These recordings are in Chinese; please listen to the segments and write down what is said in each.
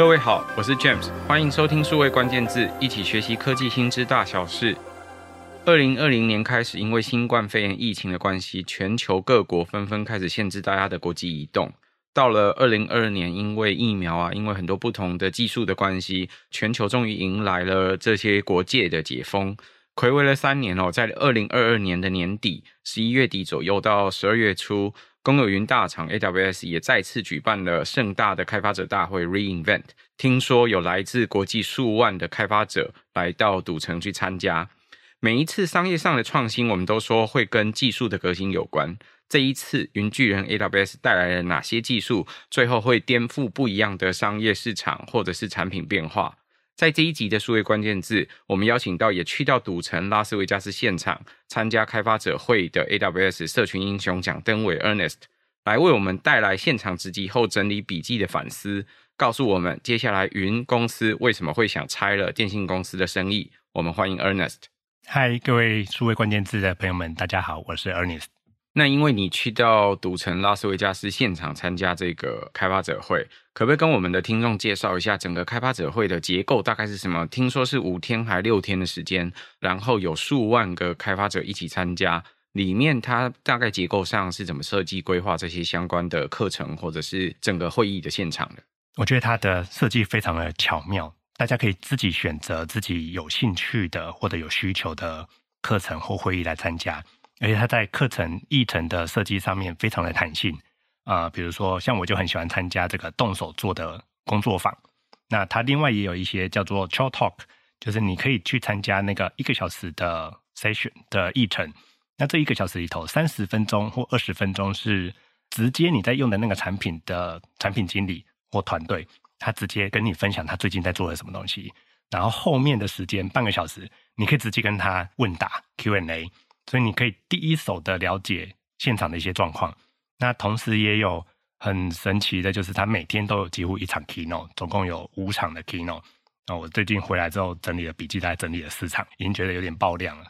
各位好，我是 James，欢迎收听数位关键字，一起学习科技新知大小事。二零二零年开始，因为新冠肺炎疫情的关系，全球各国纷纷开始限制大家的国际移动。到了二零二二年，因为疫苗啊，因为很多不同的技术的关系，全球终于迎来了这些国界的解封。睽违了三年哦，在二零二二年的年底，十一月底左右到十二月初，公有云大厂 AWS 也再次举办了盛大的开发者大会 re:Invent。听说有来自国际数万的开发者来到赌城去参加。每一次商业上的创新，我们都说会跟技术的革新有关。这一次，云巨人 AWS 带来了哪些技术，最后会颠覆不一样的商业市场或者是产品变化？在这一集的数位关键字，我们邀请到也去到赌城拉斯维加斯现场参加开发者会的 AWS 社群英雄蒋登伟 Ernest 来为我们带来现场直击后整理笔记的反思，告诉我们接下来云公司为什么会想拆了电信公司的生意。我们欢迎 Ernest。嗨，各位数位关键字的朋友们，大家好，我是 Ernest。那因为你去到赌城拉斯维加斯现场参加这个开发者会，可不可以跟我们的听众介绍一下整个开发者会的结构大概是什么？听说是五天还六天的时间，然后有数万个开发者一起参加，里面它大概结构上是怎么设计规划这些相关的课程，或者是整个会议的现场的？我觉得它的设计非常的巧妙，大家可以自己选择自己有兴趣的或者有需求的课程或会议来参加。而且它在课程议程的设计上面非常的弹性啊、比如说像我就很喜欢参加这个动手做的工作坊。那它另外也有一些叫做 Chalk Talk，就是你可以去参加那个一个小时的 session 的议程。那这一个小时里头，三十分钟或二十分钟是直接你在用的那个产品的产品经理或团队，他直接跟你分享他最近在做的什么东西。然后后面的时间半个小时，你可以直接跟他问答 Q&A。所以你可以第一手的了解现场的一些状况，那同时也有很神奇的，就是他每天都有几乎一场 keynote，总共有五场的 keynote。那我最近回来之后整理了笔记，大概整理了四场，已经觉得有点爆量了。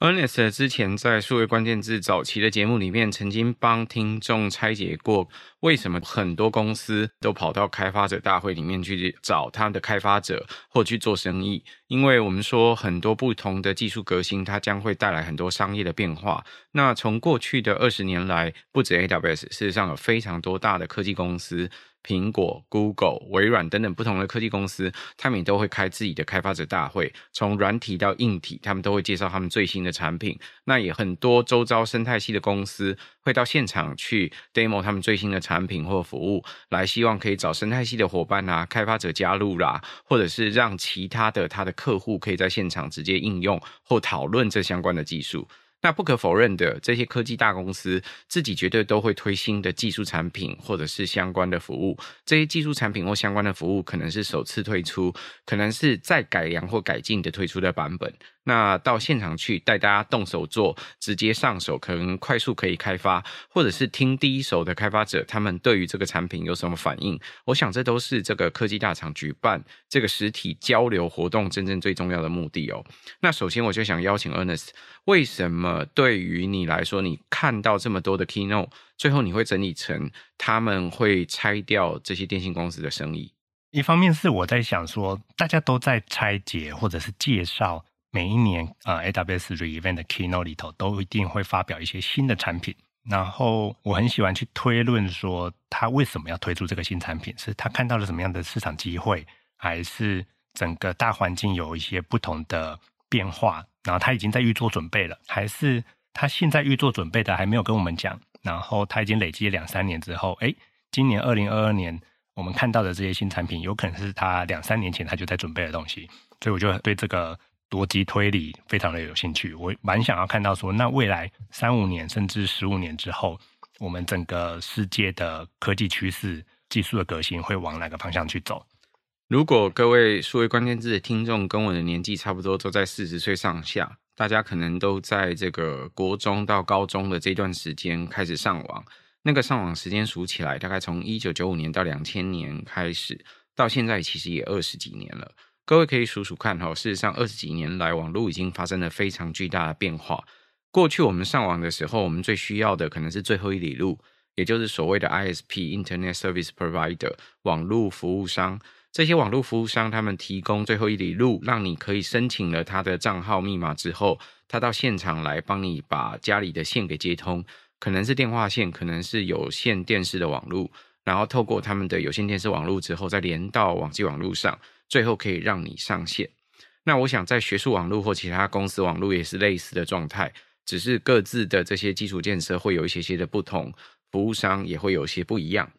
Ernest 之前在数位关键字早期的节目里面，曾经帮听众拆解过，为什么很多公司都跑到开发者大会里面去找他的开发者或去做生意？因为我们说很多不同的技术革新，它将会带来很多商业的变化。那从过去的二十年来，不止 AWS，事实上有非常多大的科技公司。苹果、Google、微软等等不同的科技公司，他们也都会开自己的开发者大会，从软体到硬体，他们都会介绍他们最新的产品。那也很多周遭生态系的公司会到现场去 demo 他们最新的产品或服务，来希望可以找生态系的伙伴啊、开发者加入啦，或者是让其他的他的客户可以在现场直接应用或讨论这相关的技术。那不可否认的，这些科技大公司自己绝对都会推新的技术产品，或者是相关的服务。这些技术产品或相关的服务，可能是首次推出，可能是再改良或改进的推出的版本。那到现场去带大家动手做，直接上手，可能快速可以开发，或者是听第一手的开发者他们对于这个产品有什么反应。我想这都是这个科技大厂举办这个实体交流活动真正最重要的目的哦。那首先我就想邀请 Ernest，为什么对于你来说，你看到这么多的 Keynote，最后你会整理成他们会拆掉这些电信公司的生意？一方面是我在想说，大家都在拆解或者是介绍。每一年，呃，AWS re:Invent 的 Keynote 里头都一定会发表一些新的产品。然后我很喜欢去推论说，他为什么要推出这个新产品？是他看到了什么样的市场机会，还是整个大环境有一些不同的变化？然后他已经在预做准备了，还是他现在预做准备的还没有跟我们讲？然后他已经累积了两三年之后，哎，今年二零二二年我们看到的这些新产品，有可能是他两三年前他就在准备的东西。所以我就对这个。逻辑推理非常的有兴趣，我蛮想要看到说，那未来三五年甚至十五年之后，我们整个世界的科技趋势、技术的革新会往哪个方向去走？如果各位数位关键字的听众跟我的年纪差不多，都在四十岁上下，大家可能都在这个国中到高中的这段时间开始上网。那个上网时间数起来，大概从一九九五年到两千年开始，到现在其实也二十几年了。各位可以数数看哈，事实上二十几年来，网络已经发生了非常巨大的变化。过去我们上网的时候，我们最需要的可能是最后一里路，也就是所谓的 ISP（Internet Service Provider） 网络服务商。这些网络服务商他们提供最后一里路，让你可以申请了他的账号密码之后，他到现场来帮你把家里的线给接通，可能是电话线，可能是有线电视的网络，然后透过他们的有线电视网络之后，再连到网际网络上，最后可以让你上线。那我想，在学术网络或其他公司网络也是类似的状态，只是各自的这些基础建设会有一些些的不同，服务商也会有些不一样。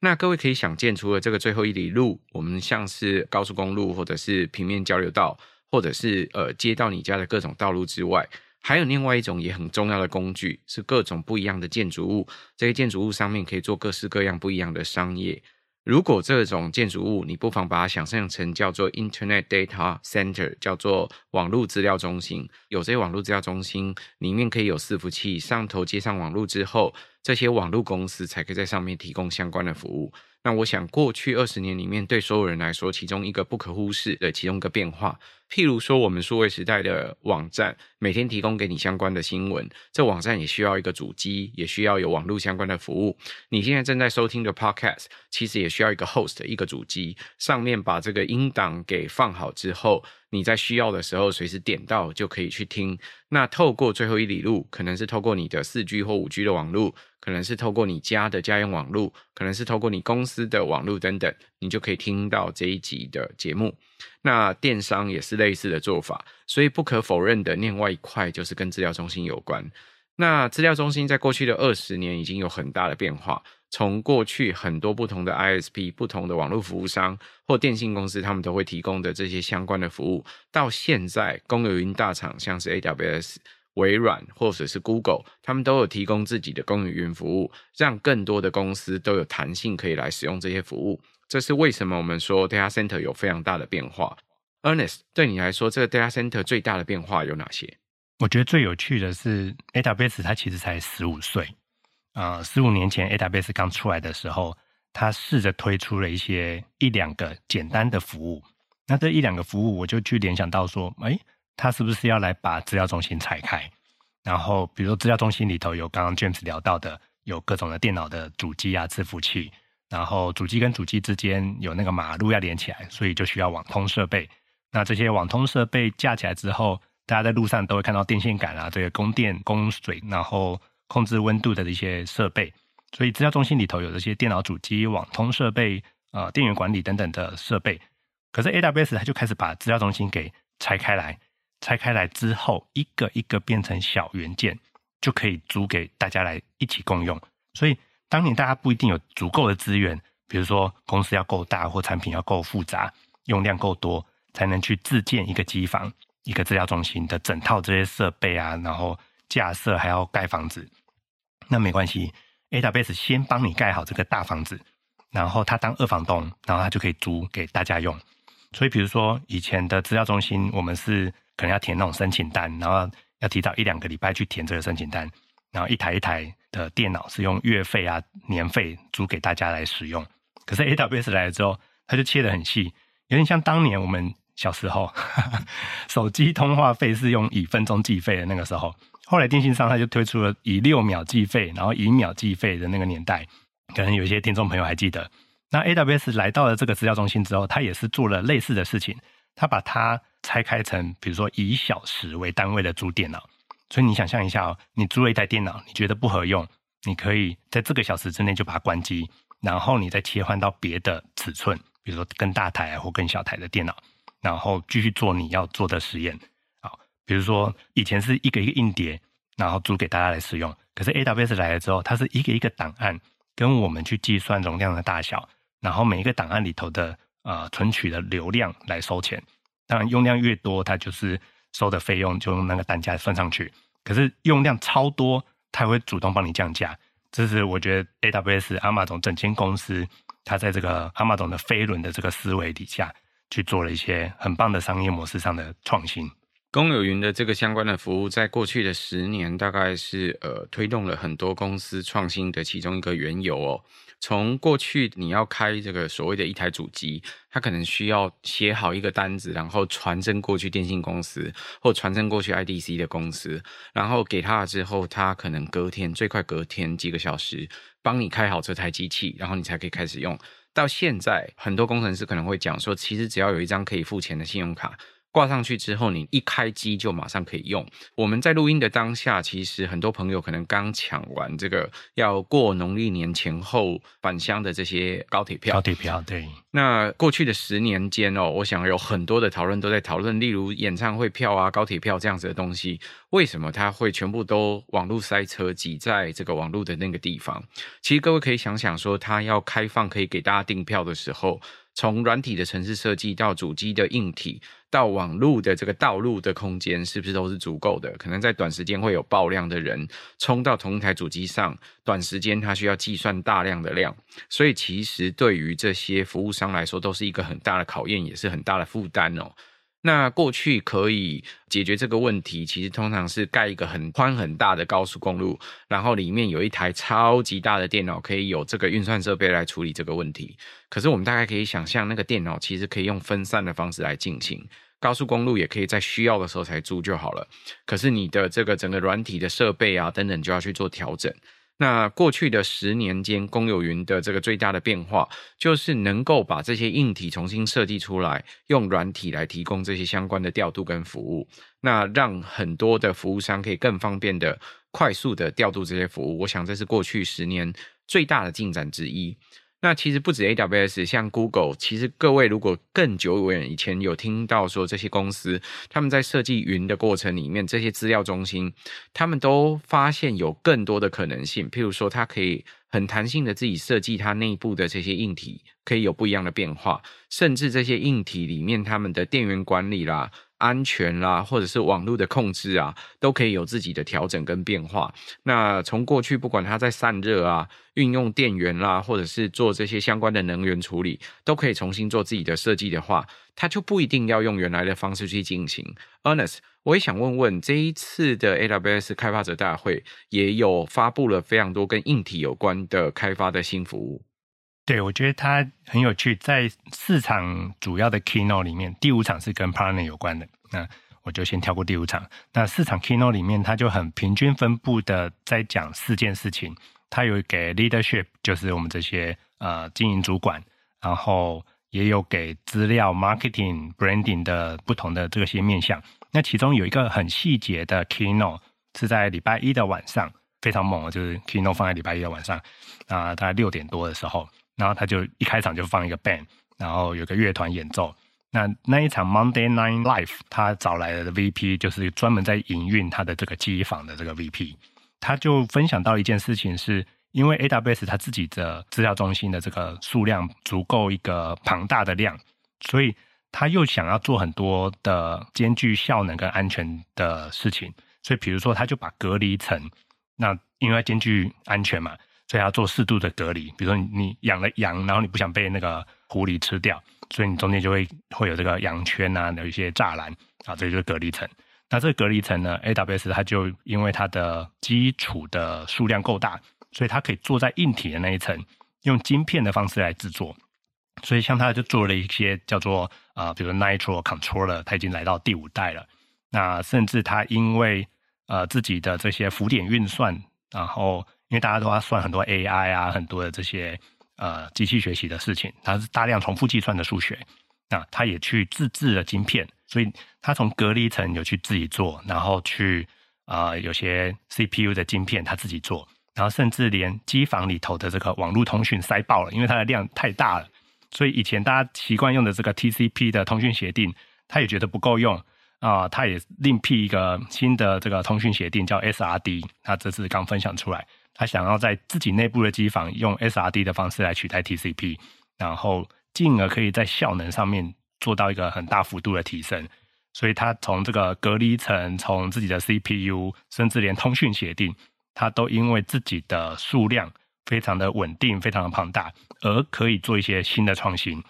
那各位可以想见，除了这个最后一里路，我们像是高速公路，或者是平面交流道，或者是呃接到你家的各种道路之外，还有另外一种也很重要的工具，是各种不一样的建筑物。这些建筑物上面可以做各式各样不一样的商业。如果这种建筑物，你不妨把它想象成叫做 Internet Data Center，叫做网络资料中心。有这些网络资料中心，里面可以有伺服器，上头接上网络之后，这些网络公司才可以在上面提供相关的服务。那我想，过去二十年里面，对所有人来说，其中一个不可忽视的其中一个变化，譬如说，我们数位时代的网站，每天提供给你相关的新闻，这网站也需要一个主机，也需要有网络相关的服务。你现在正在收听的 Podcast，其实也需要一个 host，一个主机，上面把这个音档给放好之后，你在需要的时候，随时点到就可以去听。那透过最后一里路，可能是透过你的四 G 或五 G 的网络。可能是透过你家的家用网络，可能是透过你公司的网络等等，你就可以听到这一集的节目。那电商也是类似的做法，所以不可否认的另外一块就是跟资料中心有关。那资料中心在过去的二十年已经有很大的变化，从过去很多不同的 ISP、不同的网络服务商或电信公司，他们都会提供的这些相关的服务，到现在公有云大厂像是 AWS。微软或者是 Google，他们都有提供自己的公有云服务，让更多的公司都有弹性可以来使用这些服务。这是为什么我们说 data center 有非常大的变化。Ernest，对你来说，这个 data center 最大的变化有哪些？我觉得最有趣的是 AWS，它其实才十五岁。呃，十五年前 AWS 刚出来的时候，它试着推出了一些一两个简单的服务。那这一两个服务，我就去联想到说，哎。他是不是要来把资料中心拆开？然后，比如说资料中心里头有刚刚 James 聊到的，有各种的电脑的主机啊、伺服器，然后主机跟主机之间有那个马路要连起来，所以就需要网通设备。那这些网通设备架起来之后，大家在路上都会看到电线杆啊，这个供电、供水，然后控制温度的一些设备。所以资料中心里头有这些电脑主机、网通设备、呃电源管理等等的设备。可是 AWS 它就开始把资料中心给拆开来。拆开来之后，一个一个变成小元件，就可以租给大家来一起共用。所以，当年大家不一定有足够的资源，比如说公司要够大或产品要够复杂，用量够多，才能去自建一个机房、一个资料中心的整套这些设备啊，然后架设还要盖房子。那没关系，AWS 先帮你盖好这个大房子，然后他当二房东，然后他就可以租给大家用。所以，比如说以前的资料中心，我们是。可能要填那种申请单，然后要提早一两个礼拜去填这个申请单，然后一台一台的电脑是用月费啊、年费租给大家来使用。可是 AWS 来了之后，它就切得很细，有点像当年我们小时候哈哈手机通话费是用以分钟计费的那个时候。后来电信商他就推出了以六秒计费，然后以秒计费的那个年代，可能有些听众朋友还记得。那 AWS 来到了这个资料中心之后，它也是做了类似的事情，它把它。拆开成，比如说以小时为单位的租电脑，所以你想象一下哦，你租了一台电脑，你觉得不合用，你可以在这个小时之内就把它关机，然后你再切换到别的尺寸，比如说更大台或更小台的电脑，然后继续做你要做的实验。好，比如说以前是一个一个硬碟，然后租给大家来使用，可是 AWS 来了之后，它是一个一个档案跟我们去计算容量的大小，然后每一个档案里头的呃存取的流量来收钱。当然，用量越多，它就是收的费用就用那个单价算上去。可是用量超多，它会主动帮你降价。这是我觉得 AWS、阿玛总整间公司，它在这个阿玛总的飞轮的这个思维底下去做了一些很棒的商业模式上的创新。公有云的这个相关的服务，在过去的十年，大概是呃推动了很多公司创新的其中一个缘由哦。从过去你要开这个所谓的一台主机，它可能需要写好一个单子，然后传真过去电信公司，或传真过去 IDC 的公司，然后给他了之后，他可能隔天最快隔天几个小时帮你开好这台机器，然后你才可以开始用。到现在，很多工程师可能会讲说，其实只要有一张可以付钱的信用卡。挂上去之后，你一开机就马上可以用。我们在录音的当下，其实很多朋友可能刚抢完这个要过农历年前后返乡的这些高铁票。高铁票，对。那过去的十年间哦，我想有很多的讨论都在讨论，例如演唱会票啊、高铁票这样子的东西，为什么它会全部都网络塞车挤在这个网络的那个地方？其实各位可以想想说，它要开放可以给大家订票的时候。从软体的城市设计到主机的硬体，到网络的这个道路的空间，是不是都是足够的？可能在短时间会有爆量的人冲到同一台主机上，短时间它需要计算大量的量，所以其实对于这些服务商来说，都是一个很大的考验，也是很大的负担哦。那过去可以解决这个问题，其实通常是盖一个很宽很大的高速公路，然后里面有一台超级大的电脑，可以有这个运算设备来处理这个问题。可是我们大概可以想象，那个电脑其实可以用分散的方式来进行，高速公路也可以在需要的时候才租就好了。可是你的这个整个软体的设备啊等等，就要去做调整。那过去的十年间，公有云的这个最大的变化，就是能够把这些硬体重新设计出来，用软体来提供这些相关的调度跟服务，那让很多的服务商可以更方便的、快速的调度这些服务。我想这是过去十年最大的进展之一。那其实不止 AWS，像 Google，其实各位如果更久远以前有听到说这些公司他们在设计云的过程里面，这些资料中心，他们都发现有更多的可能性。譬如说，它可以很弹性的自己设计它内部的这些硬体，可以有不一样的变化，甚至这些硬体里面他们的电源管理啦。安全啦，或者是网络的控制啊，都可以有自己的调整跟变化。那从过去不管它在散热啊、运用电源啦，或者是做这些相关的能源处理，都可以重新做自己的设计的话，它就不一定要用原来的方式去进行。Ernest，我也想问问，这一次的 AWS 开发者大会也有发布了非常多跟硬体有关的开发的新服务。对，我觉得它很有趣。在四场主要的 keynote 里面，第五场是跟 partner 有关的。那我就先跳过第五场。那四场 keynote 里面，它就很平均分布的在讲四件事情。它有给 leadership，就是我们这些呃经营主管，然后也有给资料 marketing、branding 的不同的这些面向。那其中有一个很细节的 keynote 是在礼拜一的晚上，非常猛，就是 keynote 放在礼拜一的晚上啊、大概六点多的时候。然后他就一开场就放一个 band，然后有个乐团演奏。那那一场 Monday Night Live，他找来的 VP 就是专门在营运他的这个机房的这个 VP，他就分享到一件事情是，因为 AWS 他自己的资料中心的这个数量足够一个庞大的量，所以他又想要做很多的兼具效能跟安全的事情，所以比如说他就把隔离层，那因为兼具安全嘛。所以要做适度的隔离，比如说你养了羊，然后你不想被那个狐狸吃掉，所以你中间就会会有这个羊圈啊，有一些栅栏啊，这就是隔离层。那这个隔离层呢，AWS 它就因为它的基础的数量够大，所以它可以做在硬体的那一层，用晶片的方式来制作。所以像它就做了一些叫做啊、比如说 Nitro Controller，它已经来到第五代了。那甚至它因为呃自己的这些浮点运算，然后因为大家都要算很多 AI 啊，很多的这些呃机器学习的事情，它是大量重复计算的数学，那他也去自制了晶片，所以他从隔离层有去自己做，然后去啊、有些 CPU 的晶片他自己做，然后甚至连机房里头的这个网络通讯塞爆了，因为它的量太大了，所以以前大家习惯用的这个 TCP 的通讯协定，他也觉得不够用啊，他、也另辟一个新的这个通讯协定叫 SRD，他这次刚分享出来。他想要在自己内部的机房用 SRD 的方式来取代 TCP，然后进而可以在效能上面做到一个很大幅度的提升。所以，他从这个隔离层，从自己的 CPU，甚至连通讯协定，他都因为自己的数量非常的稳定、非常的庞大，而可以做一些新的创新。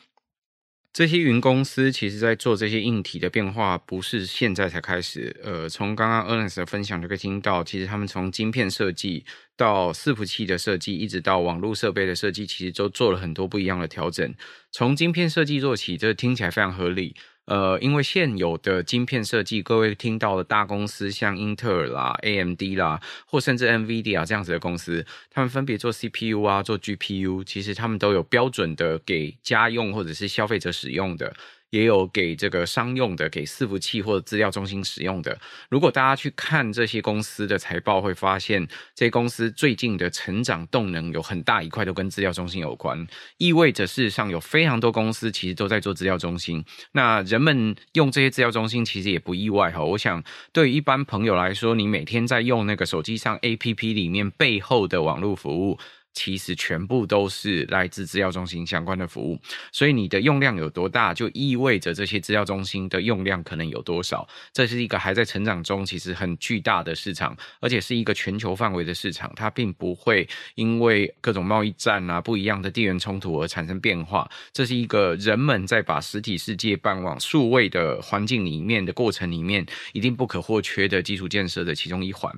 这些云公司其实在做这些硬体的变化，不是现在才开始。呃，从刚刚 Ernest 的分享就可以听到，其实他们从晶片设计到伺服器的设计，一直到网络设备的设计，其实都做了很多不一样的调整。从晶片设计做起，这听起来非常合理。呃，因为现有的晶片设计，各位听到的大公司像英特尔啦、AMD 啦，或甚至 NVIDIA 这样子的公司，他们分别做 CPU 啊、做 GPU，其实他们都有标准的给家用或者是消费者使用的。也有给这个商用的，给伺服器或者资料中心使用的。如果大家去看这些公司的财报，会发现这些公司最近的成长动能有很大一块都跟资料中心有关，意味着事实上有非常多公司其实都在做资料中心。那人们用这些资料中心其实也不意外哈。我想对于一般朋友来说，你每天在用那个手机上 APP 里面背后的网络服务。其实全部都是来自资料中心相关的服务，所以你的用量有多大，就意味着这些资料中心的用量可能有多少。这是一个还在成长中，其实很巨大的市场，而且是一个全球范围的市场，它并不会因为各种贸易战啊、不一样的地缘冲突而产生变化。这是一个人们在把实体世界搬往数位的环境里面的过程里面，一定不可或缺的基础建设的其中一环。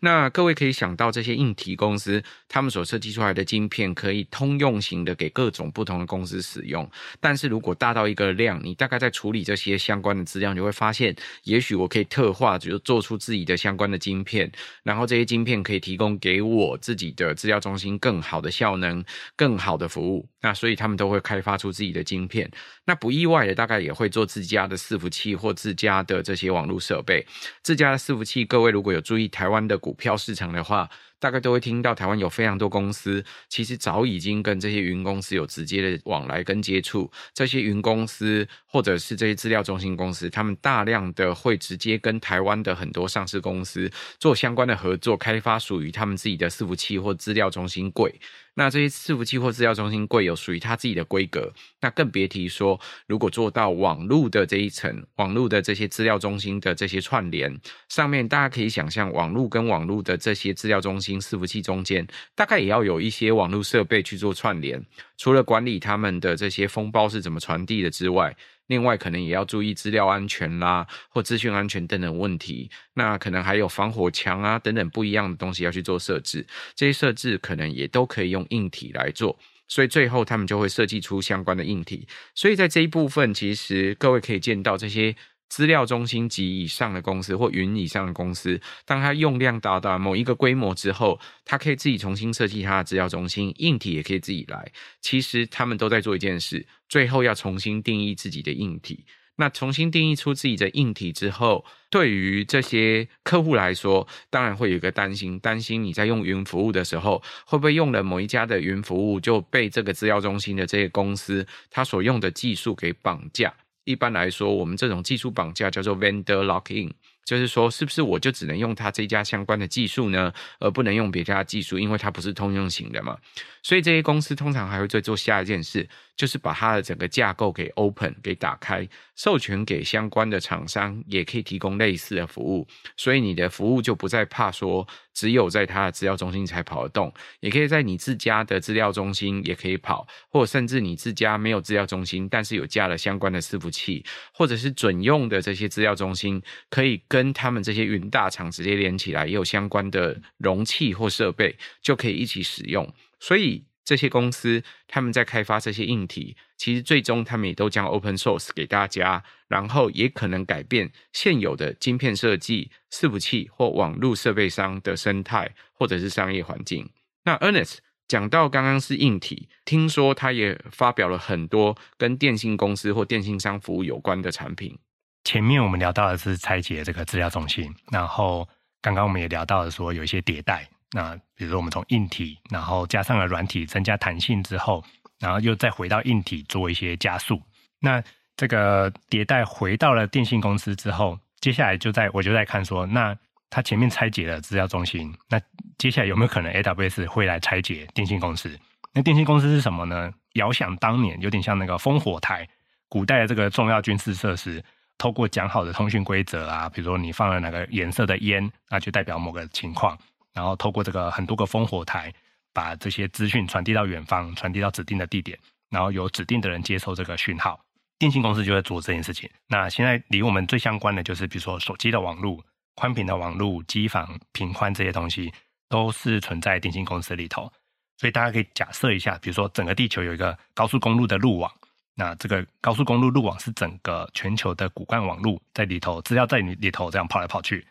那各位可以想到，这些硬体公司他们所设计出出来的晶片可以通用型的给各种不同的公司使用，但是如果大到一个量，你大概在处理这些相关的资料，你会发现，也许我可以特化，就做出自己的相关的晶片，然后这些晶片可以提供给我自己的资料中心更好的效能、更好的服务。那所以他们都会开发出自己的晶片。那不意外的，大概也会做自家的伺服器或自家的这些网络设备。自家的伺服器，各位如果有注意台湾的股票市场的话，大概都会听到台湾有非常多公司，其实早已经跟这些云公司有直接的往来跟接触。这些云公司或者是这些资料中心公司，他们大量的会直接跟台湾的很多上市公司做相关的合作，开发属于他们自己的伺服器或资料中心柜。那这些伺服器或资料中心柜有属于它自己的规格，那更别提说，如果做到网络的这一层，网络的这些资料中心的这些串联上面，大家可以想象，网络跟网络的这些资料中心伺服器中间，大概也要有一些网络设备去做串联，除了管理他们的这些封包是怎么传递的之外。另外，可能也要注意资料安全啦，或资讯安全等等问题。那可能还有防火墙啊等等不一样的东西要去做设置。这些设置可能也都可以用硬体来做，所以最后他们就会设计出相关的硬体。所以在这一部分，其实各位可以见到这些。资料中心级以上的公司或云以上的公司，当它用量达到某一个规模之后，它可以自己重新设计它的资料中心，硬体也可以自己来。其实他们都在做一件事，最后要重新定义自己的硬体。那重新定义出自己的硬体之后，对于这些客户来说，当然会有一个担心：担心你在用云服务的时候，会不会用了某一家的云服务就被这个资料中心的这些公司它所用的技术给绑架？一般来说，我们这种技术绑架叫做 vendor lock-in，就是说，是不是我就只能用它这家相关的技术呢，而不能用别家的技术，因为它不是通用型的嘛？所以这些公司通常还会再做下一件事。就是把它的整个架构给 open 给打开，授权给相关的厂商，也可以提供类似的服务。所以你的服务就不再怕说只有在它的资料中心才跑得动，也可以在你自家的资料中心也可以跑，或甚至你自家没有资料中心，但是有加了相关的伺服器，或者是准用的这些资料中心，可以跟他们这些云大厂直接连起来，也有相关的容器或设备，就可以一起使用。所以。这些公司他们在开发这些硬体，其实最终他们也都将 open source 给大家，然后也可能改变现有的晶片设计、伺服器或网络设备商的生态或者是商业环境。那 Ernest 讲到刚刚是硬体，听说他也发表了很多跟电信公司或电信商服务有关的产品。前面我们聊到的是拆解这个资料中心，然后刚刚我们也聊到了说有一些迭代。那比如说，我们从硬体，然后加上了软体，增加弹性之后，然后又再回到硬体做一些加速。那这个迭代回到了电信公司之后，接下来就在我就在看说，那它前面拆解了资料中心，那接下来有没有可能 AWS 会来拆解电信公司？那电信公司是什么呢？遥想当年，有点像那个烽火台，古代的这个重要军事设施，透过讲好的通讯规则啊，比如说你放了哪个颜色的烟，那就代表某个情况。然后透过这个很多个烽火台，把这些资讯传递到远方，传递到指定的地点，然后由指定的人接收这个讯号。电信公司就在做这件事情。那现在离我们最相关的就是，比如说手机的网络、宽频的网络、机房、频宽这些东西，都是存在电信公司里头。所以大家可以假设一下，比如说整个地球有一个高速公路的路网，那这个高速公路路网是整个全球的骨干网络，在里头资料在里里头这样跑来跑去。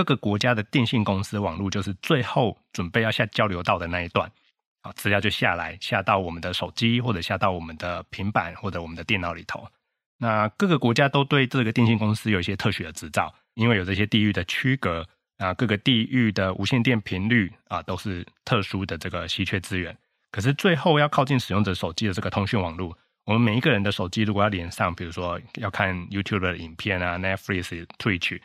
各个国家的电信公司网络就是最后准备要下交流道的那一段。啊，资料就下来，下到我们的手机，或者下到我们的平板，或者我们的电脑里头。那各个国家都对这个电信公司有一些特许的执照，因为有这些地域的区隔啊，各个地域的无线电频率啊，都是特殊的这个稀缺资源。可是最后要靠近使用者手机的这个通讯网络，我们每一个人的手机如果要连上，比如说要看 YouTube 的影片啊，Netflix、Twitch，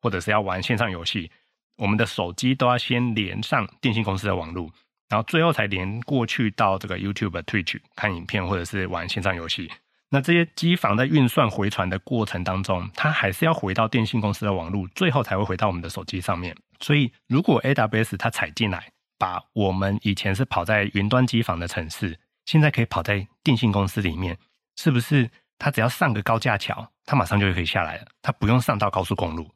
或者是要玩线上游戏，我们的手机都要先连上电信公司的网络。然后最后才连过去到这个 YouTube、Twitch 看影片，或者是玩线上游戏。那这些机房在运算回传的过程当中，它还是要回到电信公司的网络，最后才会回到我们的手机上面。所以，如果 AWS 它踩进来，把我们以前是跑在云端机房的城市，现在可以跑在电信公司里面，是不是？它只要上个高架桥，它马上就可以下来了，它不用上到高速公路，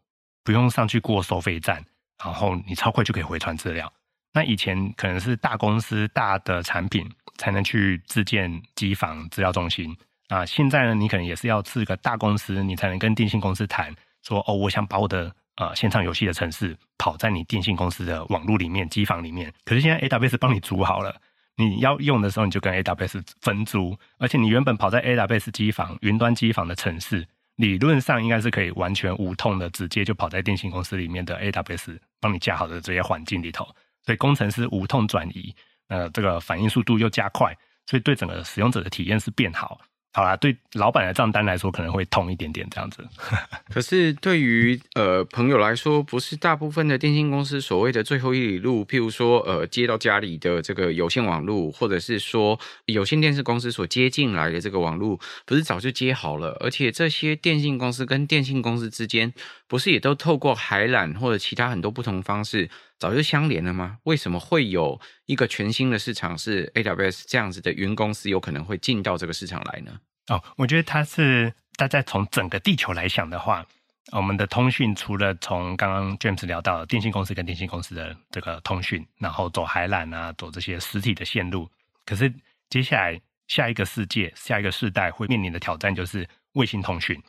不用上去过收费站，然后你超快就可以回传资料。那以前可能是大公司大的产品才能去自建机房资料中心啊，现在呢，你可能也是要是个大公司，你才能跟电信公司谈说哦，我想把我的呃线上游戏的程式跑在你电信公司的网络里面机房里面。可是现在 AWS 帮你组好了，你要用的时候你就跟 AWS 分租，而且你原本跑在 AWS 机房云端机房的程式，理论上应该是可以完全无痛的直接就跑在电信公司里面的 AWS 帮你架好的这些环境里头。所以工程师无痛转移，呃，这个反应速度又加快，所以对整个使用者的体验是变好。好啦，对老板的账单来说可能会痛一点点这样子。可是对于呃朋友来说，不是大部分的电信公司所谓的最后一里路，譬如说呃接到家里的这个有线网络，或者是说有线电视公司所接进来的这个网络，不是早就接好了？而且这些电信公司跟电信公司之间，不是也都透过海缆或者其他很多不同方式早就相连了吗？为什么会有一个全新的市场是 AWS 这样子的云公司有可能会进到这个市场来呢？哦，我觉得它是大家从整个地球来想的话，我们的通讯除了从刚刚 James 聊到电信公司跟电信公司的这个通讯，然后走海缆啊，走这些实体的线路，可是接下来下一个世界、下一个世代会面临的挑战就是卫星通讯。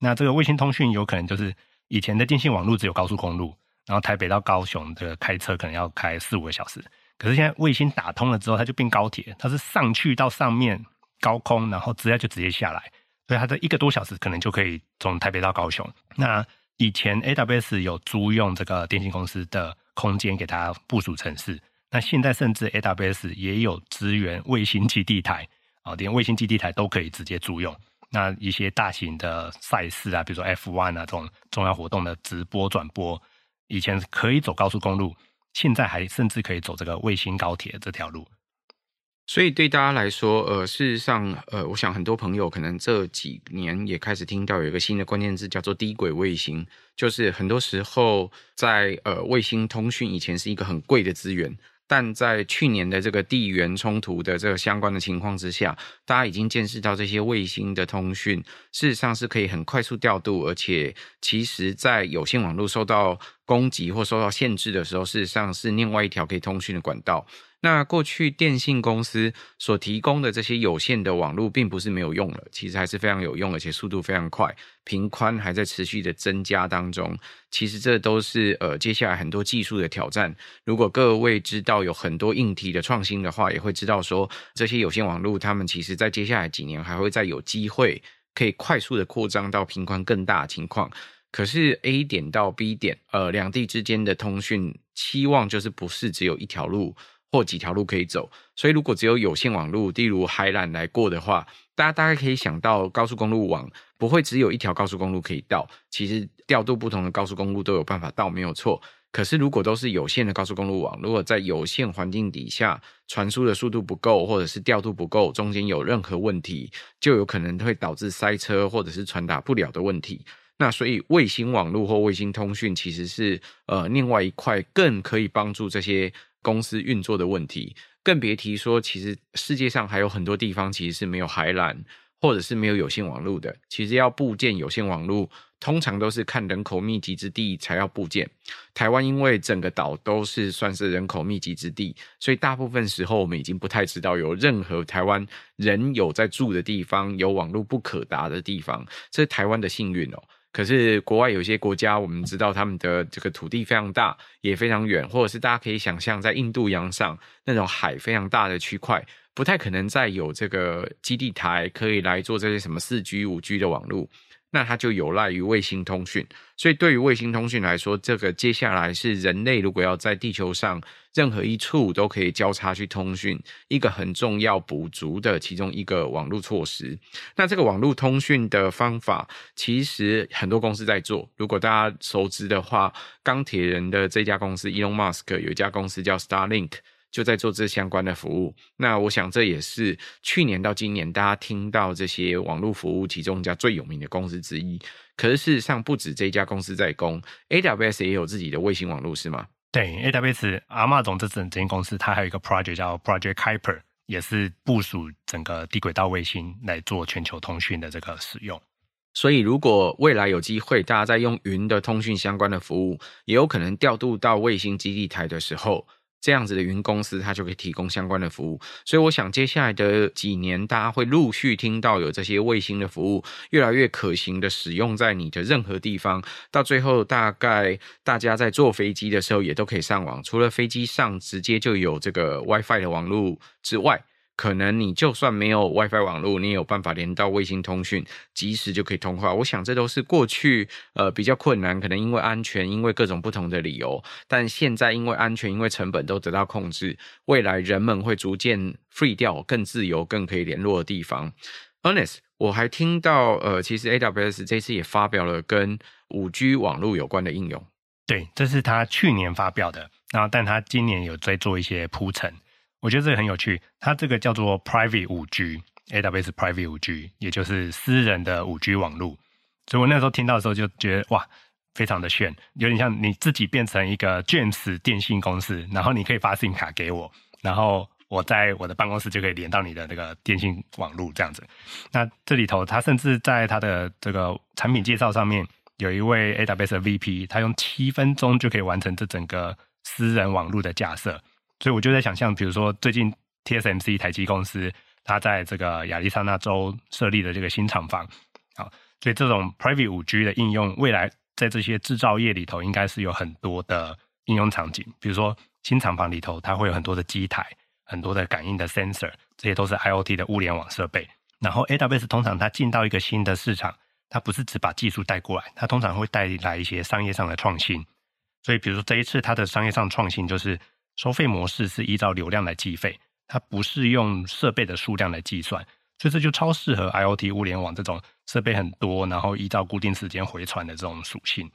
那这个卫星通讯有可能就是以前的电信网络只有高速公路，然后台北到高雄这个开车可能要开四五个小时，可是现在卫星打通了之后，它就变高铁，它是上去到上面。高空，然后直接就直接下来，所以它这一个多小时可能就可以从台北到高雄。那以前 AWS 有租用这个电信公司的空间给它部署城市，那现在甚至 AWS 也有支援卫星基地台啊，连卫星基地台都可以直接租用。那一些大型的赛事啊，比如说 F1 啊这种重要活动的直播转播，以前可以走高速公路，现在还甚至可以走这个卫星高铁这条路。所以对大家来说，呃，事实上，呃，我想很多朋友可能这几年也开始听到有一个新的关键字，叫做低轨卫星。就是很多时候在呃卫星通讯以前是一个很贵的资源，但在去年的这个地缘冲突的这个相关的情况之下，大家已经见识到这些卫星的通讯事实上是可以很快速调度，而且其实在有线网络受到攻击或受到限制的时候，事实上是另外一条可以通讯的管道。那过去电信公司所提供的这些有线的网络，并不是没有用了，其实还是非常有用，而且速度非常快，频宽还在持续的增加当中。其实这都是呃接下来很多技术的挑战。如果各位知道有很多硬体的创新的话，也会知道说这些有线网络，他们其实在接下来几年还会再有机会可以快速的扩张到频宽更大的情况。可是 A 点到 B 点，呃，两地之间的通讯期望就是不是只有一条路。或几条路可以走，所以如果只有有线网络，例如海缆来过的话，大家大概可以想到高速公路网不会只有一条高速公路可以到，其实调度不同的高速公路都有办法到，没有错。可是如果都是有线的高速公路网，如果在有线环境底下传输的速度不够，或者是调度不够，中间有任何问题，就有可能会导致塞车或者是传达不了的问题。那所以卫星网络或卫星通讯其实是呃另外一块更可以帮助这些。公司运作的问题，更别提说，其实世界上还有很多地方其实是没有海缆，或者是没有有线网络的，其实要布建有线网络，通常都是看人口密集之地才要布建。台湾因为整个岛都是算是人口密集之地，所以大部分时候我们已经不太知道有任何台湾人有在住的地方有网络不可达的地方，这是台湾的幸运哦。可是国外有些国家，我们知道他们的这个土地非常大，也非常远，或者是大家可以想象在印度洋上那种海非常大的区块。不太可能再有这个基地台可以来做这些什么四 G、五 G 的网络，那它就有赖于卫星通讯。所以对于卫星通讯来说，这个接下来是人类如果要在地球上任何一处都可以交叉去通讯，一个很重要补足的其中一个网络措施。那这个网络通讯的方法，其实很多公司在做。如果大家熟知的话，钢铁人的这家公司 Elon Musk 有一家公司叫 Starlink。就在做这相关的服务，那我想这也是去年到今年大家听到这些网络服务其中一家最有名的公司之一。可是事实上，不止这一家公司在攻，AWS 也有自己的卫星网络，是吗？对，AWS 阿玛总这整间公司，它还有一个 project 叫 Project Kuiper，也是部署整个低轨道卫星来做全球通讯的这个使用。所以，如果未来有机会，大家在用云的通讯相关的服务，也有可能调度到卫星基地台的时候。这样子的云公司，它就可以提供相关的服务。所以，我想接下来的几年，大家会陆续听到有这些卫星的服务越来越可行的使用在你的任何地方。到最后，大概大家在坐飞机的时候也都可以上网，除了飞机上直接就有这个 WiFi 的网络之外。可能你就算没有 WiFi 网络，你也有办法连到卫星通讯，即时就可以通话。我想这都是过去呃比较困难，可能因为安全，因为各种不同的理由。但现在因为安全，因为成本都得到控制，未来人们会逐渐 free 掉更自由、更可以联络的地方。Ernest，我还听到呃，其实 AWS 这次也发表了跟五 G 网络有关的应用。对，这是他去年发表的，然后但他今年有在做一些铺陈。我觉得这个很有趣，它这个叫做 Private 5G，AWS Private 5G，也就是私人的 5G 网络。所以我那时候听到的时候就觉得哇，非常的炫，有点像你自己变成一个 James 电信公司，然后你可以发 SIM 卡给我，然后我在我的办公室就可以连到你的那个电信网络这样子。那这里头，他甚至在他的这个产品介绍上面，有一位 AWS 的 VP，他用七分钟就可以完成这整个私人网络的架设。所以我就在想象，比如说最近 TSMC 台积公司，它在这个亚利桑那州设立的这个新厂房，好，所以这种 Private 5G 的应用，未来在这些制造业里头，应该是有很多的应用场景。比如说新厂房里头，它会有很多的机台，很多的感应的 sensor，这些都是 IoT 的物联网设备。然后 AWS 通常它进到一个新的市场，它不是只把技术带过来，它通常会带来一些商业上的创新。所以比如说这一次它的商业上创新就是。收费模式是依照流量来计费，它不是用设备的数量来计算，所以这就超适合 IoT 物联网这种设备很多，然后依照固定时间回传的这种属性。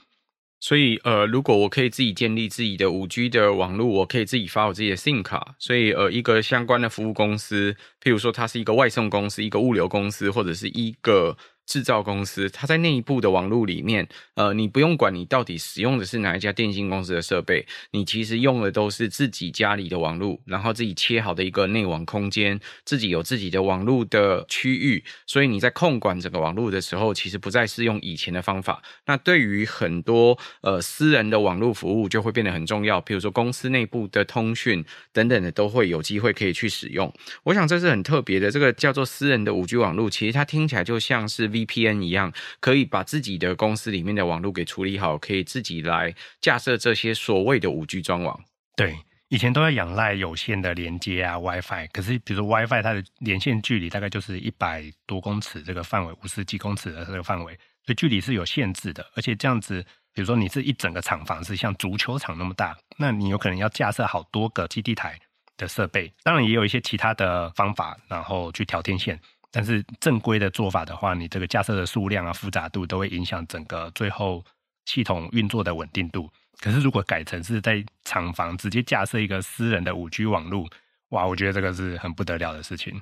所以，呃，如果我可以自己建立自己的五 G 的网络，我可以自己发我自己的 SIM 卡。所以，呃，一个相关的服务公司，譬如说它是一个外送公司、一个物流公司，或者是一个。制造公司，它在内部的网络里面，呃，你不用管你到底使用的是哪一家电信公司的设备，你其实用的都是自己家里的网络，然后自己切好的一个内网空间，自己有自己的网络的区域，所以你在控管整个网络的时候，其实不再是用以前的方法。那对于很多呃私人的网络服务，就会变得很重要，比如说公司内部的通讯等等的，都会有机会可以去使用。我想这是很特别的，这个叫做私人的五 G 网络，其实它听起来就像是。VPN 一样，可以把自己的公司里面的网络给处理好，可以自己来架设这些所谓的五 G 专网。对，以前都要仰赖有线的连接啊，WiFi。可是，比如说 WiFi，它的连线距离大概就是一百多公尺这个范围，五十几公尺的这个范围，所以距离是有限制的。而且这样子，比如说你是一整个厂房是像足球场那么大，那你有可能要架设好多个基地台的设备。当然，也有一些其他的方法，然后去调天线。但是正规的做法的话，你这个架设的数量啊、复杂度都会影响整个最后系统运作的稳定度。可是如果改成是在厂房直接架设一个私人的五 G 网络，哇，我觉得这个是很不得了的事情。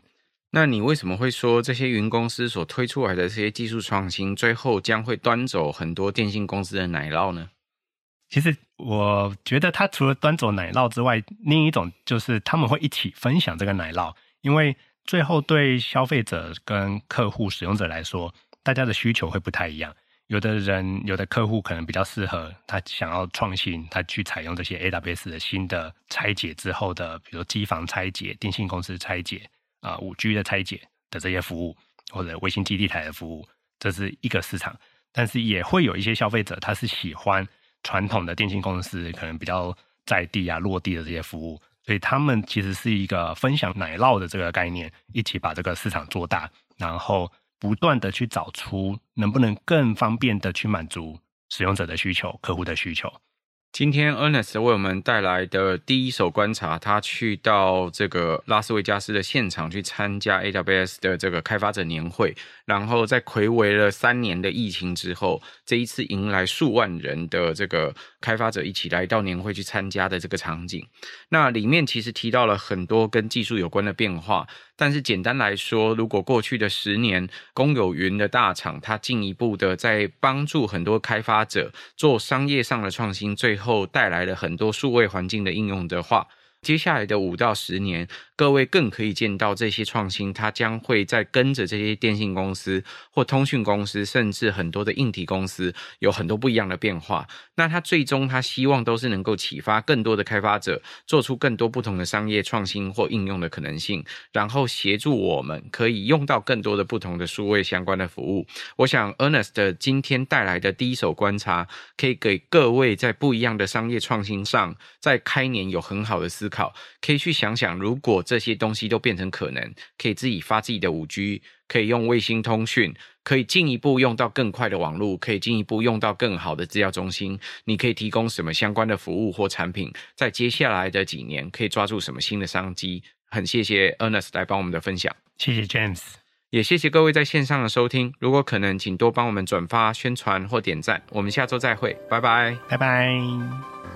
那你为什么会说这些云公司所推出来的这些技术创新，最后将会端走很多电信公司的奶酪呢？其实我觉得它除了端走奶酪之外，另一种就是他们会一起分享这个奶酪，因为。最后对消费者跟客户使用者来说，大家的需求会不太一样。有的人，有的客户可能比较适合他想要创新，他去采用这些 AWS 的新的拆解之后的，比如机房拆解、电信公司拆解啊、五 G 的拆解的这些服务，或者卫星基地台的服务，这是一个市场。但是也会有一些消费者，他是喜欢传统的电信公司，可能比较在地啊、落地的这些服务，所以他们其实是一个分享奶酪的这个概念，一起把这个市场做大，然后。不断的去找出能不能更方便的去满足使用者的需求、客户的需求。今天 Ernest 为我们带来的第一手观察，他去到这个拉斯维加斯的现场去参加 AWS 的这个开发者年会，然后在睽违了三年的疫情之后，这一次迎来数万人的这个开发者一起来到年会去参加的这个场景。那里面其实提到了很多跟技术有关的变化。但是简单来说，如果过去的十年，公有云的大厂，它进一步的在帮助很多开发者做商业上的创新，最后带来了很多数位环境的应用的话。接下来的五到十年，各位更可以见到这些创新，它将会在跟着这些电信公司或通讯公司，甚至很多的硬体公司，有很多不一样的变化。那它最终，它希望都是能够启发更多的开发者，做出更多不同的商业创新或应用的可能性，然后协助我们可以用到更多的不同的数位相关的服务。我想，Ernest 今天带来的第一手观察，可以给各位在不一样的商业创新上，在开年有很好的思。考可以去想想，如果这些东西都变成可能，可以自己发自己的五 G，可以用卫星通讯，可以进一步用到更快的网络，可以进一步用到更好的资料中心。你可以提供什么相关的服务或产品？在接下来的几年，可以抓住什么新的商机？很谢谢 Ernest 来帮我们的分享，谢谢 James，也谢谢各位在线上的收听。如果可能，请多帮我们转发、宣传或点赞。我们下周再会，拜拜，拜拜。